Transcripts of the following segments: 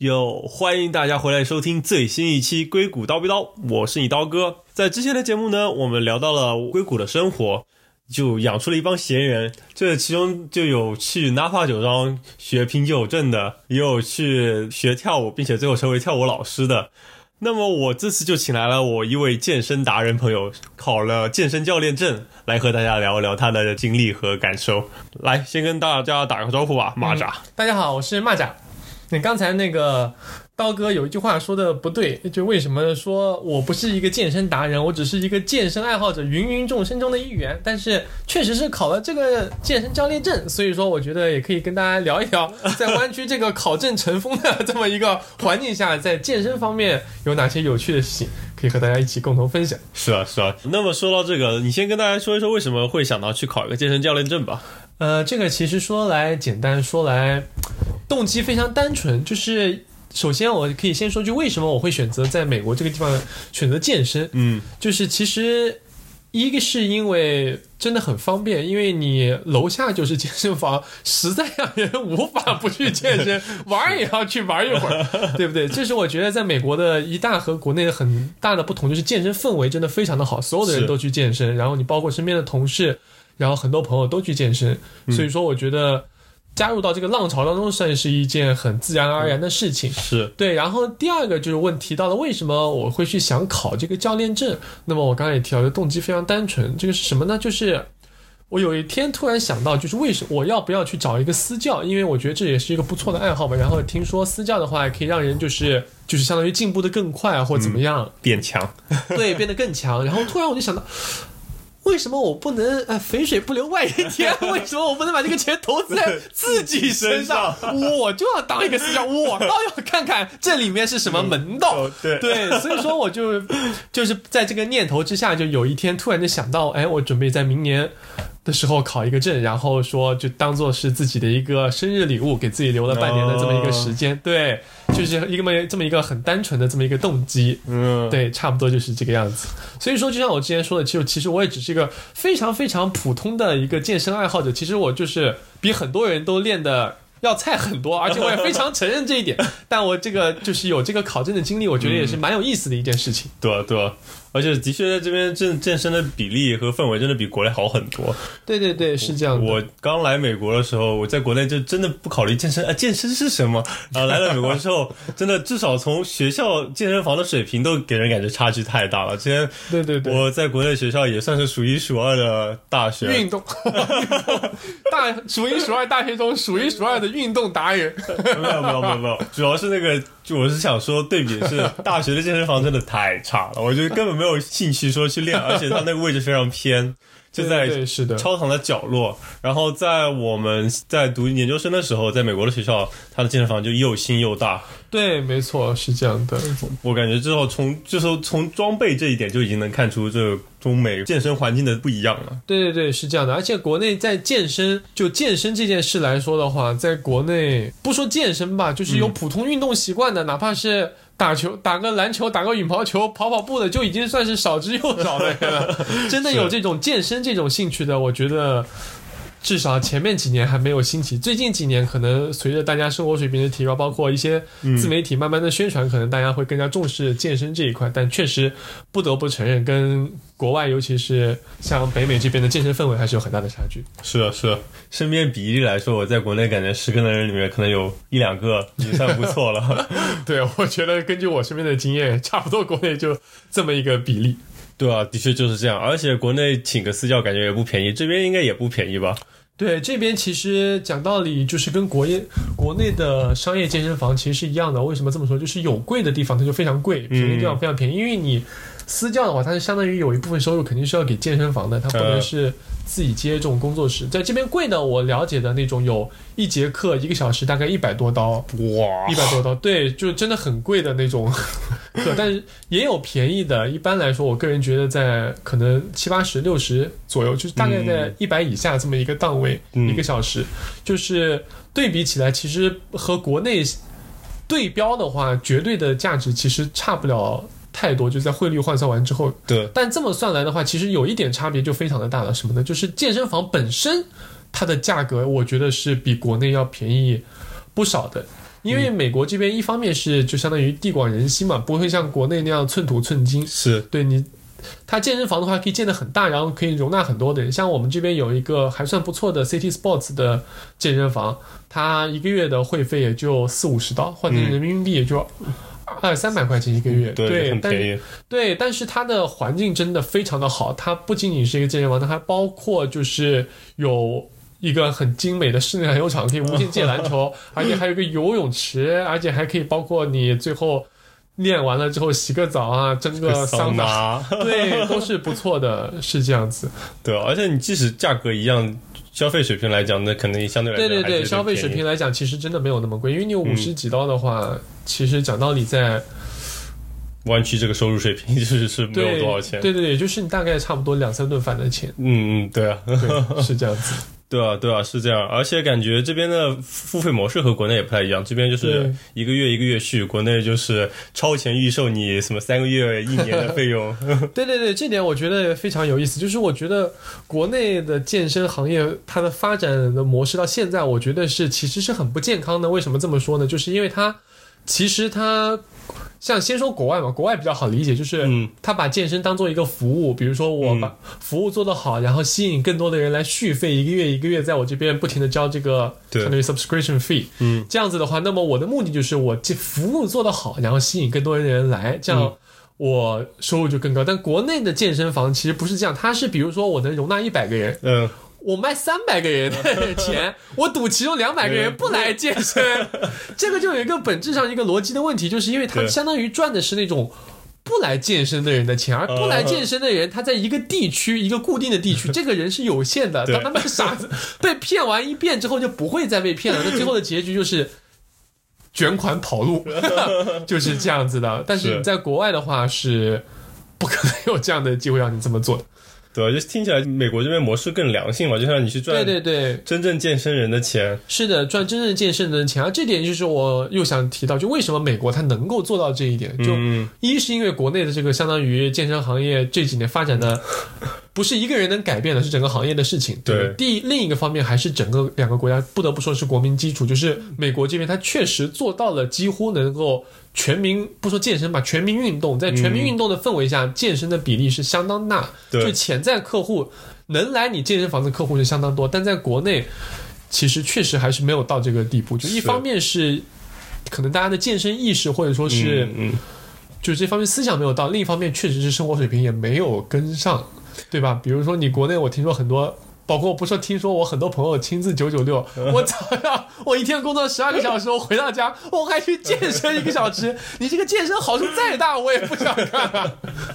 哟，欢迎大家回来收听最新一期《硅谷刀逼刀》，我是你刀哥。在之前的节目呢，我们聊到了硅谷的生活，就养出了一帮闲人。这其中就有去 Napa 酒庄学品酒证的，也有去学跳舞，并且最后成为跳舞老师的。那么我这次就请来了我一位健身达人朋友，考了健身教练证，来和大家聊一聊他的经历和感受。来，先跟大家打个招呼吧，蚂蚱。大家好，我是蚂蚱。你刚才那个刀哥有一句话说的不对，就为什么说我不是一个健身达人，我只是一个健身爱好者，芸芸众生中的一员。但是确实是考了这个健身教练证，所以说我觉得也可以跟大家聊一聊，在湾区这个考证成风的这么一个环境下，在健身方面有哪些有趣的事情，可以和大家一起共同分享。是啊，是啊。那么说到这个，你先跟大家说一说为什么会想到去考一个健身教练证吧。呃，这个其实说来简单，说来。动机非常单纯，就是首先我可以先说句为什么我会选择在美国这个地方选择健身，嗯，就是其实一个是因为真的很方便，因为你楼下就是健身房，实在让人无法不去健身，玩也要去玩一会儿，对不对？这是我觉得在美国的一大和国内很大的不同，就是健身氛围真的非常的好，所有的人都去健身，然后你包括身边的同事，然后很多朋友都去健身，所以说我觉得。加入到这个浪潮当中，算是一件很自然而然的事情。是对，然后第二个就是问提到了为什么我会去想考这个教练证。那么我刚才也提到，的动机非常单纯，这个是什么呢？就是我有一天突然想到，就是为什么我要不要去找一个私教？因为我觉得这也是一个不错的爱好吧。然后听说私教的话，可以让人就是就是相当于进步的更快，或怎么样变强，对，变得更强。然后突然我就想到。为什么我不能呃肥水不流外人田？为什么我不能把这个钱投资在自己身上？我就要当一个私教，我倒要看看这里面是什么门道。对对，所以说我就就是在这个念头之下，就有一天突然就想到，哎，我准备在明年。的时候考一个证，然后说就当做是自己的一个生日礼物，给自己留了半年的这么一个时间，对，就是一个么这么一个很单纯的这么一个动机，嗯，对，差不多就是这个样子。所以说，就像我之前说的，其实其实我也只是一个非常非常普通的一个健身爱好者，其实我就是比很多人都练的要菜很多，而且我也非常承认这一点。但我这个就是有这个考证的经历，我觉得也是蛮有意思的一件事情。对啊对。啊而且的确，在这边健健身的比例和氛围真的比国内好很多。对对对，是这样。我刚来美国的时候，我在国内就真的不考虑健身啊，健身是什么？然后 来了美国之后，真的至少从学校健身房的水平都给人感觉差距太大了。之前对对对，我在国内学校也算是数一数二的大学运动 大数一数二大学中数一数二的运动达人。没有没有没有没有，主要是那个。就我是想说，对比是大学的健身房真的太差了，我觉得根本没有兴趣说去练，而且它那个位置非常偏，就在操场的角落。然后在我们在读研究生的时候，在美国的学校，它的健身房就又新又大。对，没错，是这样的。我感觉之后从就是从装备这一点就已经能看出这中美健身环境的不一样了。对对对，是这样的。而且国内在健身就健身这件事来说的话，在国内不说健身吧，就是有普通运动习惯的，哪怕是打球、打个篮球、打个羽毛球、跑跑步的，就已经算是少之又少 了。真的有这种健身这种兴趣的，我觉得。至少前面几年还没有兴起，最近几年可能随着大家生活水平的提高，包括一些自媒体慢慢的宣传，可能大家会更加重视健身这一块。但确实不得不承认，跟国外，尤其是像北美这边的健身氛围还是有很大的差距。是啊，是啊，身边比例来说，我在国内感觉十个人里面可能有一两个已经算不错了。对，我觉得根据我身边的经验，差不多国内就这么一个比例。对啊，的确就是这样。而且国内请个私教感觉也不便宜，这边应该也不便宜吧？对，这边其实讲道理就是跟国业国内的商业健身房其实是一样的。为什么这么说？就是有贵的地方它就非常贵，便宜的地方非常便宜。因为你私教的话，它是相当于有一部分收入肯定是要给健身房的，它不能是。自己接这种工作室，在这边贵呢，我了解的那种，有一节课一个小时大概一百多刀，哇，一百多刀，对，就真的很贵的那种 课，但是也有便宜的。一般来说，我个人觉得在可能七八十、六十左右，就是大概在一百以下这么一个档位，一个小时，就是对比起来，其实和国内对标的话，绝对的价值其实差不了。太多，就在汇率换算完之后，对。但这么算来的话，其实有一点差别就非常的大了，什么呢？就是健身房本身它的价格，我觉得是比国内要便宜不少的。因为美国这边一方面是就相当于地广人稀嘛，不会像国内那样寸土寸金。是对你，它健身房的话可以建得很大，然后可以容纳很多的人。像我们这边有一个还算不错的 City Sports 的健身房，它一个月的会费也就四五十刀，换成人民币也就二三百块钱一个月。对，很但便宜。对，但是它的环境真的非常的好，它不仅仅是一个健身房，它还包括就是有一个很精美的室内篮球场，可以无限借篮球，而且还有一个游泳池，而且还可以包括你最后练完了之后洗个澡啊，蒸个桑拿，拿，对，都是不错的，是这样子。对，而且你即使价格一样，消费水平来讲，那可能相对来讲对对对，消费水平来讲，其实真的没有那么贵，因为你有五十几刀的话，其实讲道理在湾区这个收入水平就是是没有多少钱。对对对，就是你大概差不多两三顿饭的钱，嗯嗯，对啊，对，是这样子。对啊，对啊，是这样。而且感觉这边的付费模式和国内也不太一样，这边就是一个月一个月续，国内就是超前预售你什么三个月、一年的费用。对对对，这点我觉得非常有意思。就是我觉得国内的健身行业它的发展的模式到现在，我觉得是其实是很不健康的。为什么这么说呢？就是因为它其实它像先说国外嘛，国外比较好理解，就是嗯。他把健身当做一个服务，比如说我把服务做得好，然后吸引更多的人来续费，一个月一个月在我这边不停的交这个相当于 subscription fee。嗯，这样子的话，那么我的目的就是我这服务做得好，然后吸引更多的人来，这样我收入就更高。但国内的健身房其实不是这样，它是比如说我能容纳一百个人，嗯，我卖三百个人的钱，我赌其中两百个人不来健身，这个就有一个本质上一个逻辑的问题，就是因为他相当于赚的是那种。不来健身的人的钱，而不来健身的人，他在一个地区、一个固定的地区，这个人是有限的。对当他们傻子被骗完一遍之后，就不会再被骗了。那最后的结局就是卷款跑路，就是这样子的。但是是你在国外的话，是不可能有这样的机会让你这么做的。对啊，就听起来美国这边模式更良性嘛，就像你去赚对对对，真正健身人的钱。是的，赚真正健身人的钱，而这点就是我又想提到，就为什么美国它能够做到这一点，就嗯，一是因为国内的这个相当于健身行业这几年发展的 不是一个人能改变的，是整个行业的事情。对吧？第另一个方面还是整个两个国家不得不说是国民基础，就是美国这边它确实做到了几乎能够全民不说健身吧，全民运动，在全民运动的氛围下，健身的比例是相当大，对就潜在客户能来你健身房的客户是相当多，但在国内其实确实还是没有到这个地步。就一方面是可能大家的健身意识或者说是。嗯，嗯就这方面思想没有到，另一方面确实是生活水平也没有跟上，对吧？比如说你国内，我听说很多，包括不说，听说我很多朋友亲自九九六，我早上我一天工作十二个小时，我回到家我还去健身一个小时，你这个健身好处再大，我也不想干、啊，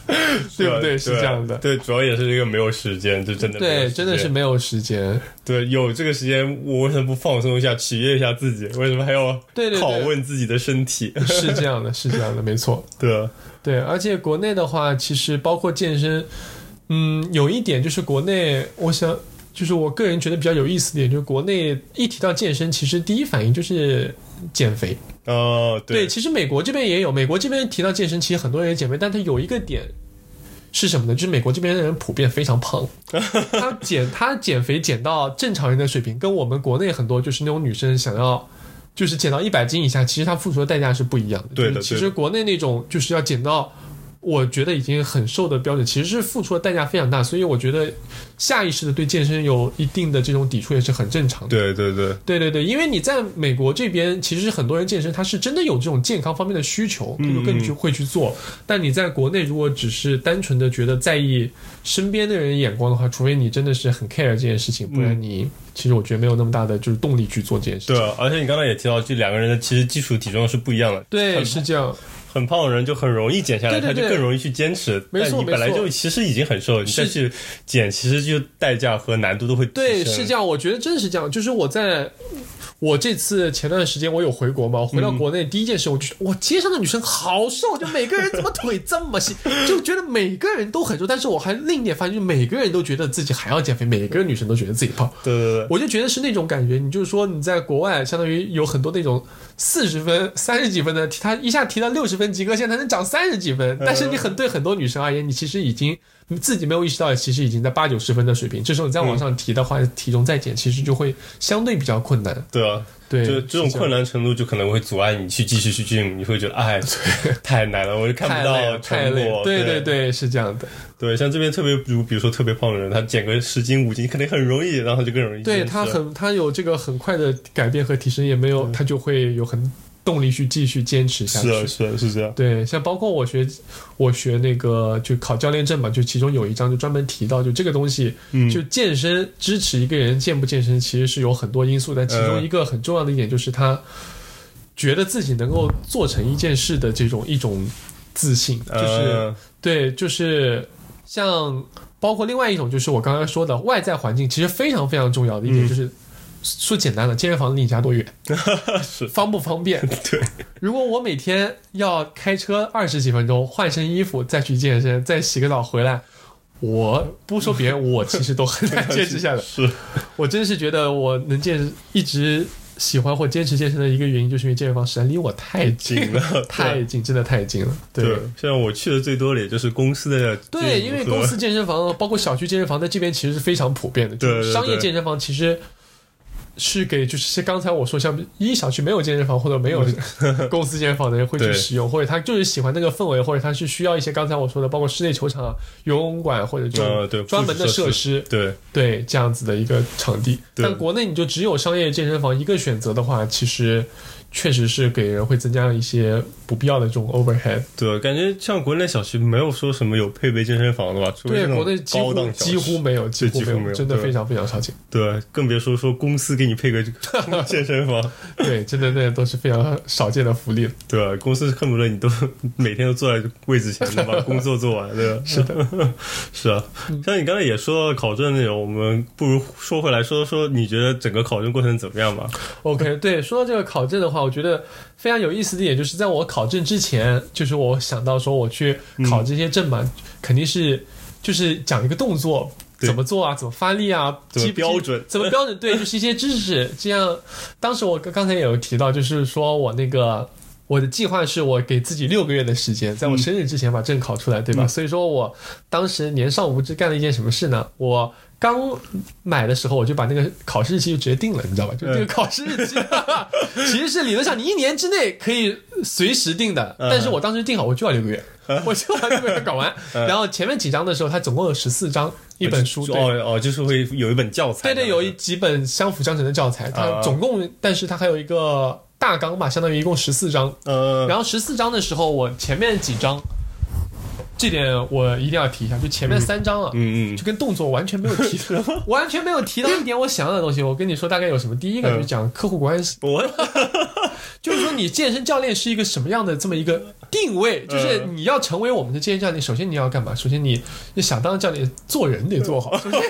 对不对？是这样的。对，主要也是这个没有时间，就真的对，真的是没有时间。对，有这个时间，我为什么不放松一下，取悦一下自己？为什么还要拷问自己的身体？是这样的，是这样的，没错。对啊，对，而且国内的话，其实包括健身，嗯，有一点就是国内，我想就是我个人觉得比较有意思的点，就是国内一提到健身，其实第一反应就是减肥。哦，对，其实美国这边也有，美国这边提到健身，其实很多人也减肥，但它有一个点是什么呢？就是美国这边的人普遍非常胖，他减他减肥减到正常人的水平，跟我们国内很多就是那种女生想要。就是减到一百斤以下，其实她付出的代价是不一样的。对的就是其实国内那种就是要减到，我觉得已经很瘦的标准，其实是付出的代价非常大。所以我觉得下意识的对健身有一定的这种抵触也是很正常的。对对对，对对对，因为你在美国这边，其实很多人健身，他是真的有这种健康方面的需求，他就更去会去做。但你在国内，如果只是单纯的觉得在意身边的人眼光的话，除非你真的是很 care 这件事情，不然你、其实我觉得没有那么大的就是动力去做这件事情。对啊，而且你刚才也提到，这两个人的其实基础体重是不一样的。对，是这样。很胖的人就很容易减下来，对对对他就更容易去坚持。没错但你本来就其实已经很瘦，你再去减，其实就代价和难度都会对，是这样，我觉得真是这样。就是我在我这次前段时间我有回国嘛，我回到国内第一件事，我就觉得哇，街上的女生好瘦，就每个人怎么腿这么细，就觉得每个人都很瘦。但是我还另一点发现，就是每个人都觉得自己还要减肥，每个女生都觉得自己胖。对对对，我就觉得是那种感觉，你就是说你在国外，相当于有很多那种四十分、三十几分的，他一下提到六十分、分，及格线才能涨三十几分。但是你很对很多女生而言，你其实已经你自己没有意识到，其实已经在八九十分的水平。这时候你再往上提的话，体重再减，其实就会相对比较困难。对啊，对，就这种困难程度，就可能会阻碍你去继续去 gym，你会觉得哎，太难了，我就看不到太累。对对对，是这样的。对，像这边特别如比如说特别胖的人，他减个十斤五斤肯定很容易，然后就更容易。对他很他有这个很快的改变和提升，也没有他就会有很。动力去继续坚持下去，是是是这样。对，像包括我学，我学那个就考教练证嘛，就其中有一章就专门提到，就这个东西，就健身支持一个人健不健身，其实是有很多因素，但其中一个很重要的一点就是他觉得自己能够做成一件事的这种一种自信，就是对，就是像包括另外一种就是我刚刚说的外在环境，其实非常非常重要的一点就是。说简单了，健身房离你家多远？是方不方便？对。如果我每天要开车二十几分钟，换身衣服再去健身，再洗个澡回来，我不说别人，我其实都很难坚持下来。是我真是觉得我能健一直喜欢或坚持健身的一个原因，就是因为健身房实在离我太近了，太近，真的太近了。对，像我去的最多的也就是公司的。对，因为公司健身房包括小区健身房在这边其实是非常普遍的。对，商业健身房其实。是给就是刚才我说像一小区没有健身房或者没有 公司健身房的人会去使用，或者他就是喜欢那个氛围，或者他是需要一些刚才我说的，包括室内球场、游泳馆或者这种专门的设施，对对这样子的一个场地。但国内你就只有商业健身房一个选择的话，其实。确实是给人会增加一些不必要的这种 overhead。对，感觉像国内小区没有说什么有配备健身房的吧？对，国内几乎几乎没有，几乎没有，真的非常非常少见。对，更别说说公司给你配个 健身房。对，真的那都是非常少见的福利。对，公司恨不得你都每天都坐在位置前把 工作做完，对吧？是的，是啊。像你刚才也说到考证内容，我们不如说回来说说你觉得整个考证过程怎么样吧？OK，对，说到这个考证的话。我觉得非常有意思的点就是，在我考证之前，就是我想到说我去考这些证嘛，肯定是就是讲一个动作怎么做啊，怎么发力啊，怎么标准，怎么标准？对，就是一些知识。这样，当时我刚才也有提到，就是说我那个我的计划是我给自己六个月的时间，在我生日之前把证考出来，对吧？所以说我当时年少无知干了一件什么事呢？我。刚买的时候，我就把那个考试日期就直接定了，你知道吧？就这个考试日期，其实是理论上你一年之内可以随时定的，但是我当时定好，我就要六个月，我就要六个月搞完。然后前面几章的时候，它总共有十四章，一本书。哦哦，就是会有一本教材。对对，有一几本相辅相成的教材，它总共，但是它还有一个大纲吧，相当于一共十四章。呃，然后十四章的时候，我前面几章。这点我一定要提一下，就前面三章啊，嗯嗯，就跟动作完全没有提，完全没有提到一点我想要的东西。我跟你说大概有什么，第一个就是讲客户关系，我，就是说你健身教练是一个什么样的这么一个定位，就是你要成为我们的健身教练，首先你要干嘛？首先你你想当教练，做人得做好，首 先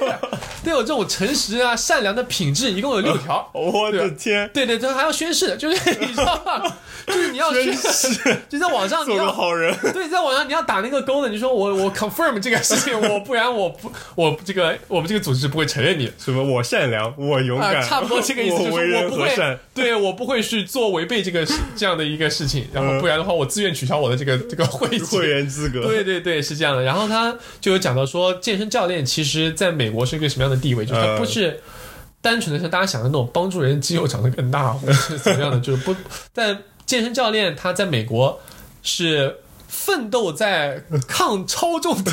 得有这种诚实啊、善良的品质，一共有六条。我的天，对对，对还要宣誓，就是 你知道吗？就是你要宣誓，就在网上做个好人，对，在网上你要打那个勾的。你说我我 confirm 这个事情，我不然我不我这个我们这个组织不会承认你。什么？我善良我勇敢，差不多这个意思，就是我不会对我不会去做违背这个这样的一个事情，然后不然的话我自愿取消我的这个 这个会会员资格。对对对，是这样的。然后他就有讲到说，健身教练其实在美国是一个什么样的地位，就是他不是单纯的像大家想的那种帮助人肌肉长得更大或者是怎么样的，就是不在健身教练他在美国是。奋斗在抗超重的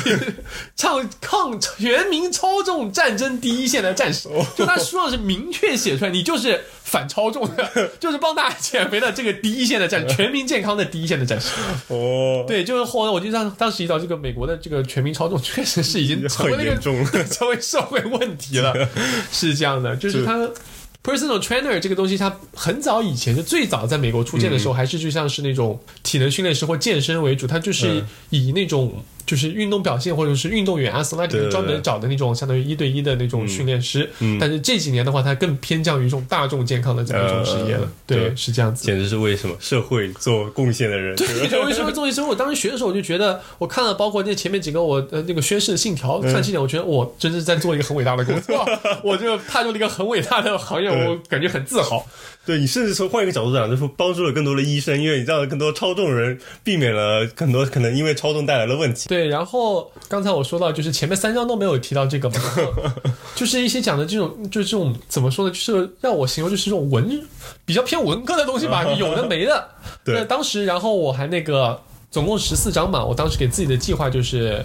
抗抗全民超重战争第一线的战士，就他书上是明确写出来，你就是反超重的，就是帮大家减肥的这个第一线的战，全民健康的第一线的战士。哦，对，就是后来我就当当时一到这个美国的这个全民超重，确实是已经成为那个 成为社会问题了，是。这样的，就是他。Personal trainer 这个东西，它很早以前就最早在美国出现的时候，还是就像是那种体能训练师或健身为主，它就是以那种就是运动表现或者是运动员 athletic 对对专门找的那种相当于一对一的那种训练师。嗯但是这几年的话，它更偏向于一种大众健康的这么一种职业了。呃对，是这样子。简直是为什么社会做贡献的人。对，为什么做医生？我当时学的时候，我就觉得，我看了包括那前面几个我呃那个宣誓的信条，看这点，我觉得我真是在做一个很伟大的工作，我就踏入了一个很伟大的行业，我感觉很自豪。对你甚至从换一个角度讲，就是帮助了更多的医生，因为你让更多超重人避免了很多可能因为超重带来的问题。对，然后刚才我说到，就是前面三章都没有提到这个嘛，就是一些讲的这种，就是这种怎么说呢？就是让我形容就是这种文比较偏文科的东西吧，有的没的。对当时，然后我还那个总共十四章嘛，我当时给自己的计划就是。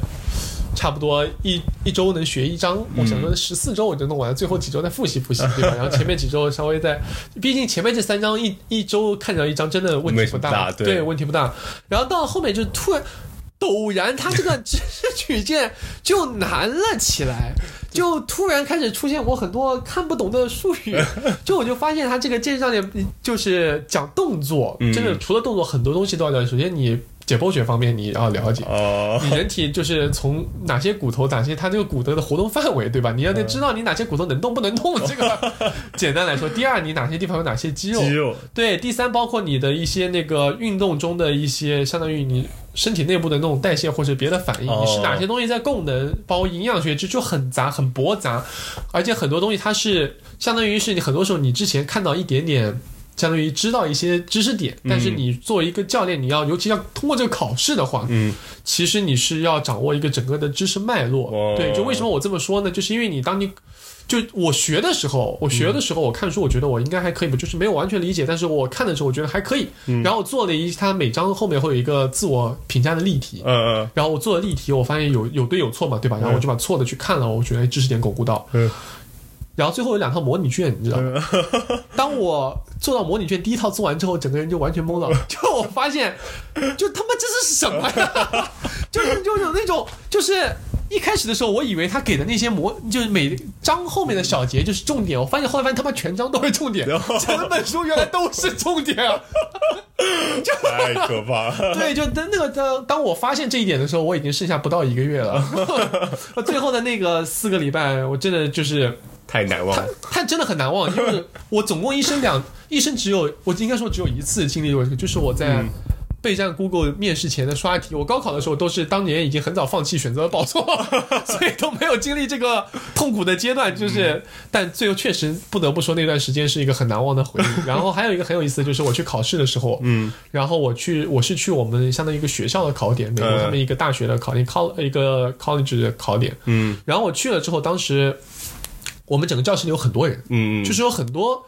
差不多一一周能学一章，我想说十四周我就弄完了，最后几周再复习复习，对吧？然后前面几周稍微再，毕竟前面这三章一一周看到一章真的问题不大对对，问题不大。然后到后面就突然陡然，他这个知识曲线就难了起来，就突然开始出现我很多看不懂的术语，就我就发现他这个健身教练就是讲动作，嗯真的除了动作，很多东西都要讲。首先你解剖学方面你要了解。哦，你人体就是从哪些骨头，哪些它这个骨头的活动范围，对吧？你要得知道你哪些骨头能动不能动，这个 简单来说。第二，你哪些地方有哪些肌肉，肌肉，对，第三包括你的一些那个运动中的一些，相当于你身体内部的那种代谢或者别的反应，哦你是哪些东西在供能，包括营养学，这就很杂很驳杂，而且很多东西它是相当于是你很多时候你之前看到一点点。相当于知道一些知识点，但是你作为一个教练，你要尤其要通过这个考试的话，嗯，其实你是要掌握一个整个的知识脉络。哦对，就为什么我这么说呢？就是因为你当你就我学的时候，我学的时候，我看书，我觉得我应该还可以吧，就是没有完全理解，但是我看的时候，我觉得还可以。然后我做了一，它每章后面会有一个自我评价的例题。嗯嗯然后我做了例题，我发现有有对有错嘛，对吧？然后我就把错的去看了，我觉得哎知识点巩固到。嗯然后最后有两套模拟卷，你知道吗？当我做到模拟卷第一套做完之后，整个人就完全懵了。就我发现，就他妈这是什么呀？就 是就有那种，就是一开始的时候，我以为他给的那些模，就是每章后面的小节就是重点。我发现后来发现他妈全章都是重点，整本书原来都是重点啊！太可怕了。对，就当那个当当我发现这一点的时候，我已经剩下不到一个月了。最后的那个四个礼拜，我真的就是他太难忘了。他真的很难忘，因为 我总共一生两一生只有我应该说只有一次经历过这个，就是我在嗯备战 Google 面试前的刷题。我高考的时候都是当年已经很早放弃，选择了报错，所以都没有经历这个痛苦的阶段。就是，但最后确实不得不说那段时间是一个很难忘的回忆。然后还有一个很有意思的就是我去考试的时候，嗯然后我去我是去我们相当于一个学校的考点，美国嗯他们一个大学的考点，col 一个 college 的考点。嗯然后我去了之后，当时我们整个教室里有很多人，嗯，就是有很多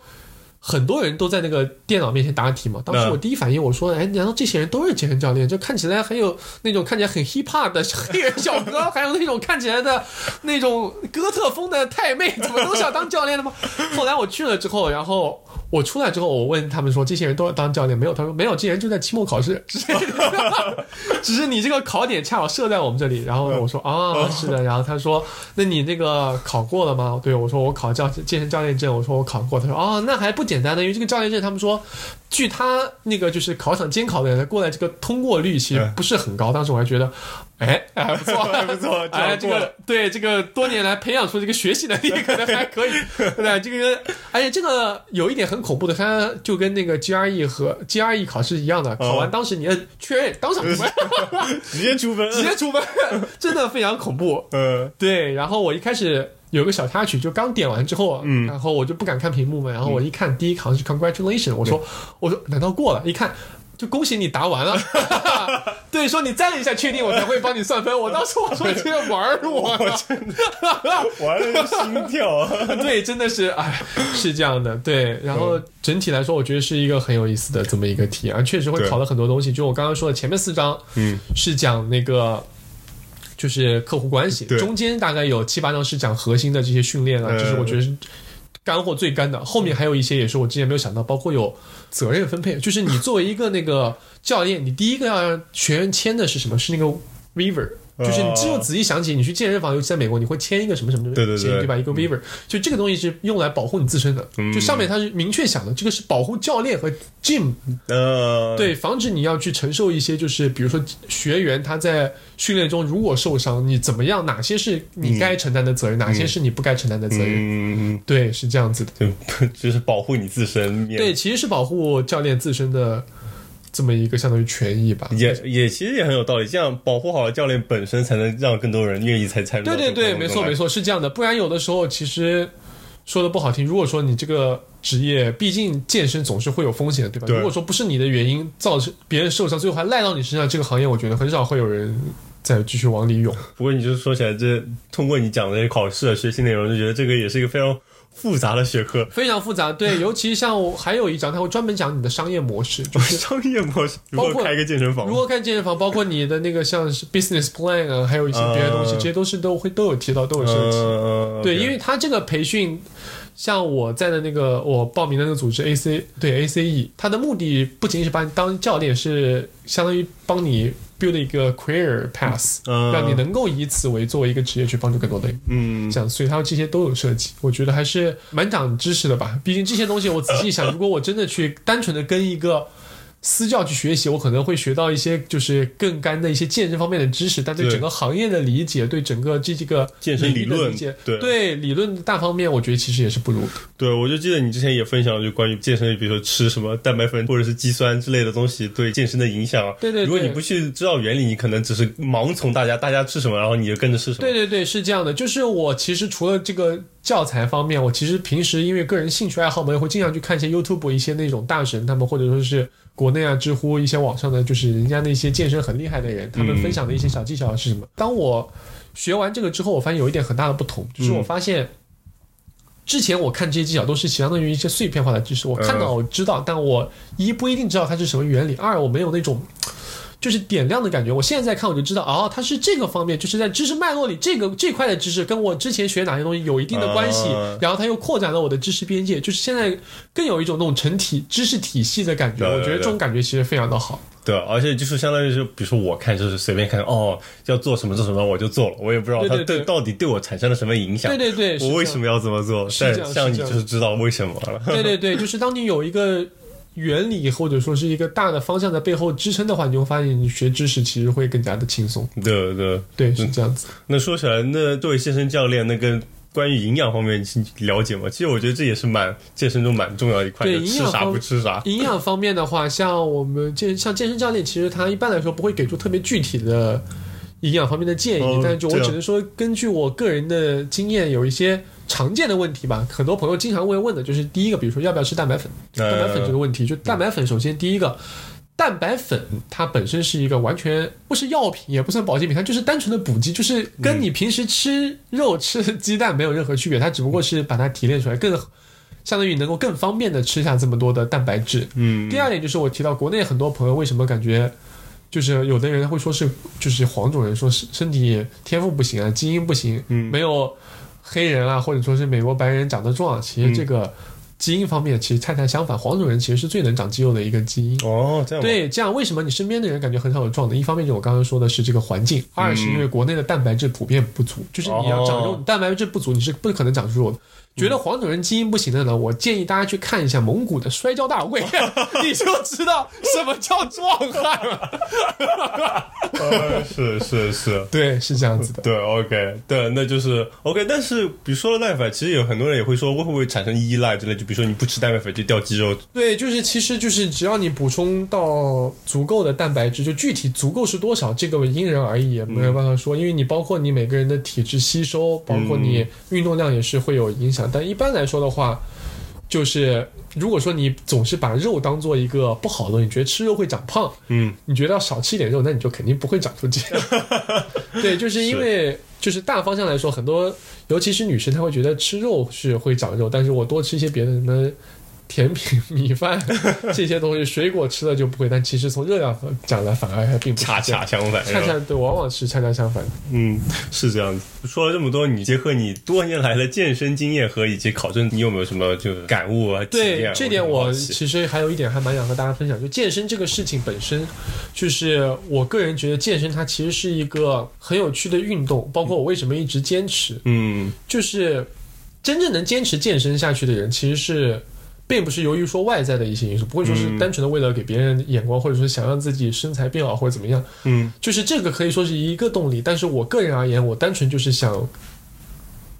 很多人都在那个电脑面前答题嘛。当时我第一反应我说，哎，难道这些人都是健身教练？就看起来很有那种看起来很 hip hop 的黑人小哥，还有那种看起来的那种哥特风的太妹，怎么都想当教练的吗？后来我去了之后，然后。我出来之后，我问他们说：“这些人都要当教练没有？”他说：“没有，这些人就在期末考试，只 是只是你这个考点恰好设在我们这里。”然后我说：“啊，是的。”然后他说：“那你那个考过了吗？”对我说：“我考教健身教练证。”我说：“我考过。”他说：“哦，那还不简单呢，因为这个教练证，他们说，据他那个就是考场监考的人过来，这个通过率其实不是很高。当时我还觉得，哎，还不错，还不错，哎，这个对这个多年来培养出这个学习能力可能还可以，对？这个而且这个有一点很恐怖的，它就跟那个 GRE 和 GRE 考试一样的，考完当时你摁确认当场出分，直接出分，直接出分，真的非常恐怖。嗯对，然后我一开始有个小插曲，就刚点完之后，嗯然后我就不敢看屏幕嘛，然后我一看第一行是 congratulation，我说我说难道过了？一看。就恭喜你答完了，对，说你赞了一下，确定我才会帮你算分。我当时我说这玩我呢，完了 心跳，对，真的是，哎，是这样的，对。然后整体来说，我觉得是一个很有意思的这么一个题啊，确实会考了很多东西。就我刚刚说的，前面四章嗯是讲那个。就是客户关系，中间大概有七八章是讲核心的这些训练啊，呃就是我觉得是干货最干的。后面还有一些也是我之前没有想到，包括有责任分配，就是你作为一个那个教练，你第一个要让学员签的是什么？是那个 Weaver。就是你只有仔细想起，你去健身房，尤其在美国，你会签一个什么什么的对对对协议，对吧？一个 waiver，就这个东西是用来保护你自身的。嗯就上面它是明确想的，这个是保护教练和 gym 呃，对，防止你要去承受一些，就是比如说学员他在训练中如果受伤，你怎么样？哪些是你该承担的责任，哪些是你不该承担的责任？嗯，对，是这样子的。就 就是保护你自身，对，其实是保护教练自身的这么一个相当于权益吧。也也其实也很有道理，这样保护好了教练本身，才能让更多人愿意才参与对对对，没错没。错，是这样的。不然有的时候其实说的不好听，如果说你这个职业，毕竟健身总是会有风险的，对吧？对如果说不是你的原因造成别人受伤，最后还赖到你身上，这个行业我觉得很少会有人再继续往里涌。不过你就说起来，这通过你讲的这些考试的学习内容，就觉得这个也是一个非常复杂的学科。非常复杂，对，尤其像我还有一章，他会专门讲你的商业模式，就是 商业模式如包括何开个健身房如，何开健身房，包括你的那个像是 business plan 啊，还有一些别的东西，呃这些都是都会都有提到，都有涉及。嗯对，因为他这个培训，像我在的那个我报名的那个组织 AC，对 ACE，它的目的不仅仅是把你当教练，是相当于帮你 build 一个 career path，、嗯让你能够以此为作为一个职业去帮助更多的人。嗯这样，所以它这些都有设计，我觉得还是蛮长知识的吧。毕竟这些东西，我仔细想，如果我真的去单纯的跟一个私教去学习，我可能会学到一些就是更干的一些健身方面的知识，但对对整个行业的理解，对整个这这个健身理论对对理论大方面，我觉得其实也是不如的。对，我就记得你之前也分享了，就关于健身，比如说吃什么蛋白粉或者是肌酸之类的东西对健身的影响。对对对如果你不去知道原理，你可能只是盲从大家，大家吃什么，然后你就跟着吃什么。对对对，是这样的。就是我其实除了这个教材方面，我其实平时因为个人兴趣爱好嘛，我也会经常去看一些 YouTube 一些那种大神他们，或者说是国内啊、知乎一些网上的，就是人家那些健身很厉害的人，他们分享的一些小技巧是什么？当我学完这个之后，我发现有一点很大的不同，就是我发现。之前我看这些技巧都是相当于一些碎片化的知识，我看到我知道，但我一不一定知道它是什么原理，二我没有那种就是点亮的感觉。我现在在看我就知道，哦，它是这个方面，就是在知识脉络里这个这块的知识跟我之前学哪些东西有一定的关系，啊然后它又扩展了我的知识边界，就是现在更有一种那种成体知识体系的感觉。我觉得这种感觉其实非常的好。对，而且就是相当于是，比如说我看就是随便看，哦，要做什么做什么，我就做了，我也不知道它对对对到底对我产生了什么影响。对对对，我为什么要这么做？是像你就是知道为什么了。对对对，就是当你有一个原理或者说是一个大的方向在背后支撑的话，你就会发现你学知识其实会更加的轻松。对对，对，是这样子。那说起来，那作为健身教练，那跟关于营养方面你了解吗？其实我觉得这也是蛮健身中蛮重要的一块，对吃啥不吃啥。营养方面的话，像我们健像健身教练，其实他一般来说不会给出特别具体的营养方面的建议，哦但是就我只能说，根据我个人的经验，有一些常见的问题吧。很多朋友经常会问的，就是第一个，比如说要不要吃蛋白粉，蛋白粉这个问题，就蛋白粉，首先第一个。蛋白粉它本身是一个完全不是药品，也不算保健品，它就是单纯的补剂，就是跟你平时吃肉、吃鸡蛋没有任何区别，它只不过是把它提炼出来，更相当于能够更方便的吃下这么多的蛋白质。嗯，第二点就是我提到国内很多朋友为什么感觉，就是有的人会说是就是黄种人说是身体天赋不行啊，基因不行，嗯没有黑人啊或者说是美国白人长得壮，其实这个基因方面其实恰恰相反，黄种人其实是最能长肌肉的一个基因。哦，这样，对，这样为什么你身边的人感觉很少有壮的？一方面就我刚刚说的是这个环境，二是因为国内的蛋白质普遍不足，就是你要长肉，蛋白质不足，你是不可能长出肉的。觉得黄种人基因不行的呢，我建议大家去看一下蒙古的摔跤大会，你就知道什么叫壮汉了。呃是是是。对，是这样子的。对，OK，对，那就是 OK。但是，比如说了蛋白粉，其实有很多人也会说，会不会产生依赖之类？就比如说你不吃蛋白粉就掉肌肉，对，就是其实就是只要你补充到足够的蛋白质，就具体足够是多少，这个因人而异，也没有办法说，因为你包括你每个人的体质吸收，包括你运动量也是会有影响。但一般来说的话，就是如果说你总是把肉当做一个不好的东西，你觉得吃肉会长胖，嗯，你觉得要少吃一点肉，那你就肯定不会长出肌肉。对，就是因为就是大方向来说，很多尤其是女生，她会觉得吃肉是会长肉，但是我多吃一些别的什么甜品、米饭 这些东西，水果吃了就不会，但其实从热量讲来，反而还并不恰恰相反，恰恰对，往往是恰恰相反。嗯，是这样子。说了这么多，你结合你多年来的健身经验和以及考证，你有没有什么就感悟啊？对这点，我其实还有一点还蛮想和大家分享，就健身这个事情本身，就是我个人觉得健身它其实是一个很有趣的运动，包括我为什么一直坚持，嗯就是真正能坚持健身下去的人，其实是。并不是由于说外在的一些因素，不会说是嗯单纯的为了给别人眼光，或者说想让自己身材变好或者怎么样，嗯就是这个可以说是一个动力。但是我个人而言，我单纯就是想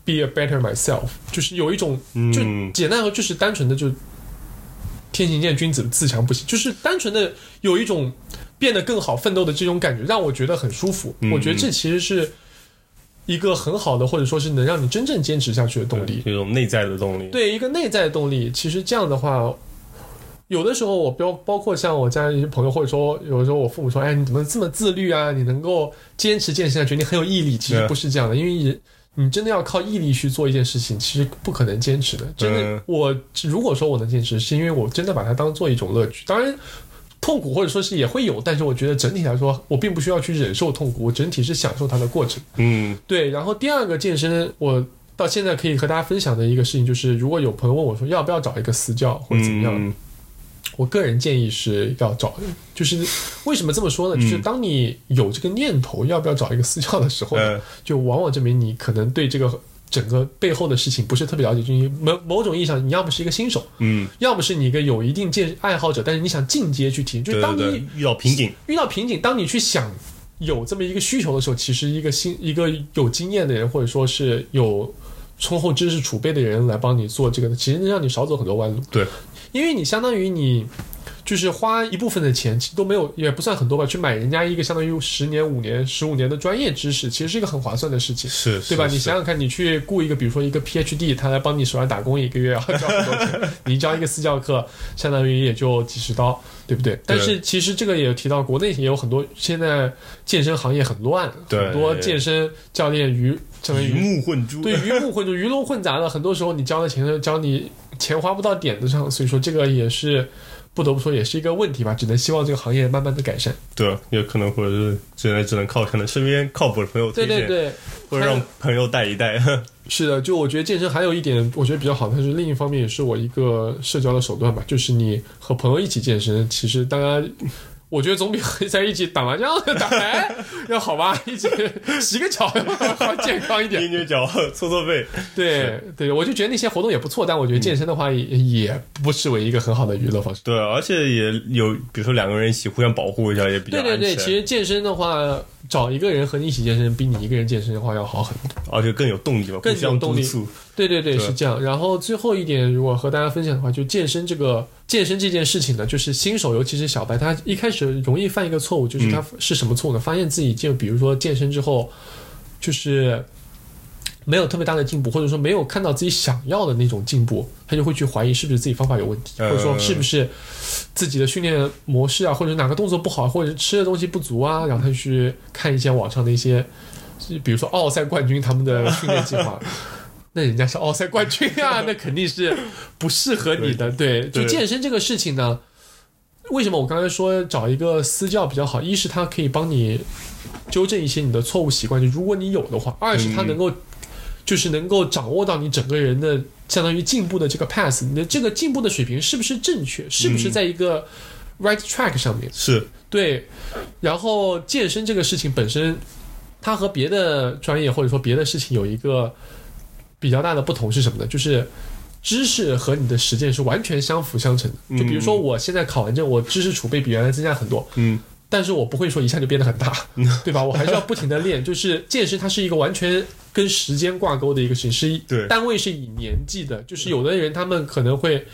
be a better myself，就是有一种就嗯简单和就是单纯的就天行健，君子自强不息，就是单纯的有一种变得更好、奋斗的这种感觉，让我觉得很舒服。嗯我觉得这其实是一个很好的，或者说是能让你真正坚持下去的动力。这种内在的动力。对一个内在的动力，其实这样的话。有的时候，我包包括像我家人一些朋友，或者说有的时候我父母说：“哎，你怎么这么自律啊？你能够坚持健身下去，你很有毅力。”其实不是这样的，因为人你真的要靠毅力去做一件事情，其实不可能坚持的。真的，嗯我如果说我能坚持，是因为我真的把它当做一种乐趣。当然，痛苦或者说是也会有，但是我觉得整体来说，我并不需要去忍受痛苦，我整体是享受它的过程。嗯对，然后第二个健身，我到现在可以和大家分享的一个事情就是，如果有朋友问我说要不要找一个私教或者怎么样，嗯我个人建议是要找，就是为什么这么说呢？就是嗯当你有这个念头要不要找一个私教的时候就往往证明你可能对这个整个背后的事情不是特别了解，就你某某种意义上，你要么是一个新手，嗯，要么是你一个有一定健爱好者，但是你想进阶去体验，就是当你遇到瓶颈，遇到瓶颈，当你去想有这么一个需求的时候，其实一个新一个有经验的人，或者说是有充厚知识储备的人来帮你做这个，其实能让你少走很多弯路。对，因为你相当于你就是花一部分的钱，其实都没有，也不算很多吧，去买人家一个相当于十年、五年、十五年的专业知识，其实是一个很划算的事情。是，对吧？你想想看，你去雇一个，比如说一个 PhD，他来帮你手上打工，一个月要交很多钱。你教一个私教课，相当于也就几十刀，对不对？但是其实这个也提到，国内也有很多，现在健身行业很乱，很多健身教练鱼成为鱼目混珠，对鱼目混珠、鱼龙混杂的，很多时候你交的钱交你钱花不到点子上，所以说这个也是。不得不说，也是一个问题吧，只能希望这个行业慢慢的改善。对，有可能或者是只能只能靠可能身边靠谱的朋友推荐，对对对，或者让朋友带一带。是的，就我觉得健身还有一点，我觉得比较好，但是另一方面也是我一个社交的手段吧，就是你和朋友一起健身，其实大家。我觉得总比和在一起打麻将、打牌要好吧，一起洗个脚要健康一点。捏捏脚，搓搓背，对对，我就觉得那些活动也不错，但我觉得健身的话也也不失为一个很好的娱乐方式。对，而且也有，比如说两个人一起互相保护一下，也比较对对对，其实健身的话，找一个人和你一起健身，比你一个人健身的话要好很多。而且更有动力吧，更有动力。对对对，是这样。然后最后一点，如果和大家分享的话，就健身这个健身这件事情呢，就是新手，尤其是小白，他一开始容易犯一个错误，就是他是什么错误呢？发现自己就比如说健身之后，就是没有特别大的进步，或者说没有看到自己想要的那种进步，他就会去怀疑是不是自己方法有问题，嗯或者说是不是自己的训练模式啊，或者哪个动作不好，或者是吃的东西不足啊，然后他就去看一些网上的一些，比如说奥赛冠军他们的训练计划。那人家是奥赛冠军啊，那肯定是不适合你的。对，就健身这个事情呢，为什么我刚才说找一个私教比较好？一是他可以帮你纠正一些你的错误习惯，就如果你有的话；二是他能够、就是能够掌握到你整个人的相当于进步的这个 path，你的这个进步的水平是不是正确，是不是在一个 right track 上面？是，对，然后健身这个事情本身，它和别的专业或者说别的事情有一个比较大的不同是什么呢？就是知识和你的实践是完全相辅相成的。就比如说，我现在考完证，我知识储备比原来增加很多，嗯，但是我不会说一下就变得很大，对吧？我还是要不停的练。就是健身，它是一个完全跟时间挂钩的一个事情，是对单位是以年纪的。就是有的人他们可能会，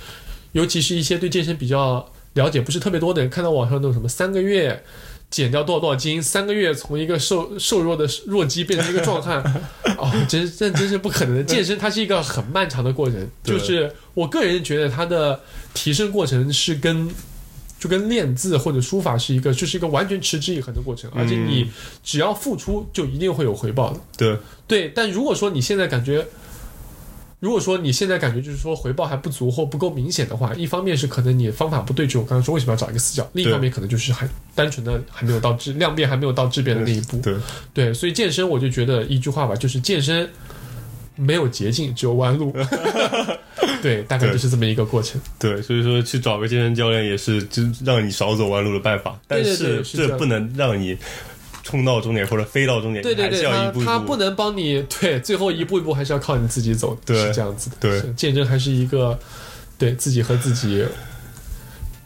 尤其是一些对健身比较了解不是特别多的人，看到网上那种什么三个月。减掉多少多少斤？三个月从一个瘦瘦弱的弱鸡变成一个壮汉，哦，真这真是不可能的。健身它是一个很漫长的过程，就是我个人觉得它的提升过程是跟就跟练字或者书法是一个，就是一个完全持之以恒的过程，而且你只要付出，就一定会有回报的。对，对，但如果说你现在感觉如果说你现在感觉就是说回报还不足或不够明显的话，一方面是可能你方法不对，就我刚刚说为什么要找一个死角，另一方面可能就是还单纯的还没有到质量变还没有到质变的那一步。对对，所以健身我就觉得一句话吧，就是健身没有捷径，只有弯路。对，大概就是这么一个过程。对，所以说去找个健身教练也是就让你少走弯路的办法，但是这不能让你冲到终点或者飞到终点，对对对，他不能帮你，对，最后一步一步还是要靠你自己走，对是这样子的。对见证还是一个对自己和自己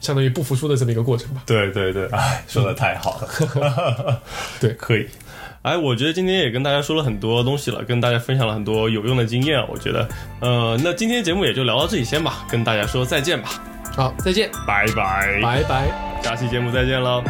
相当于不服输的这么一个过程吧。对对对，哎，说的太好了。对 可以。哎，我觉得今天也跟大家说了很多东西了，跟大家分享了很多有用的经验。我觉得，呃，那今天节目也就聊到这里先吧，跟大家说再见吧，好，再见，拜拜，拜拜。下期节目再见喽。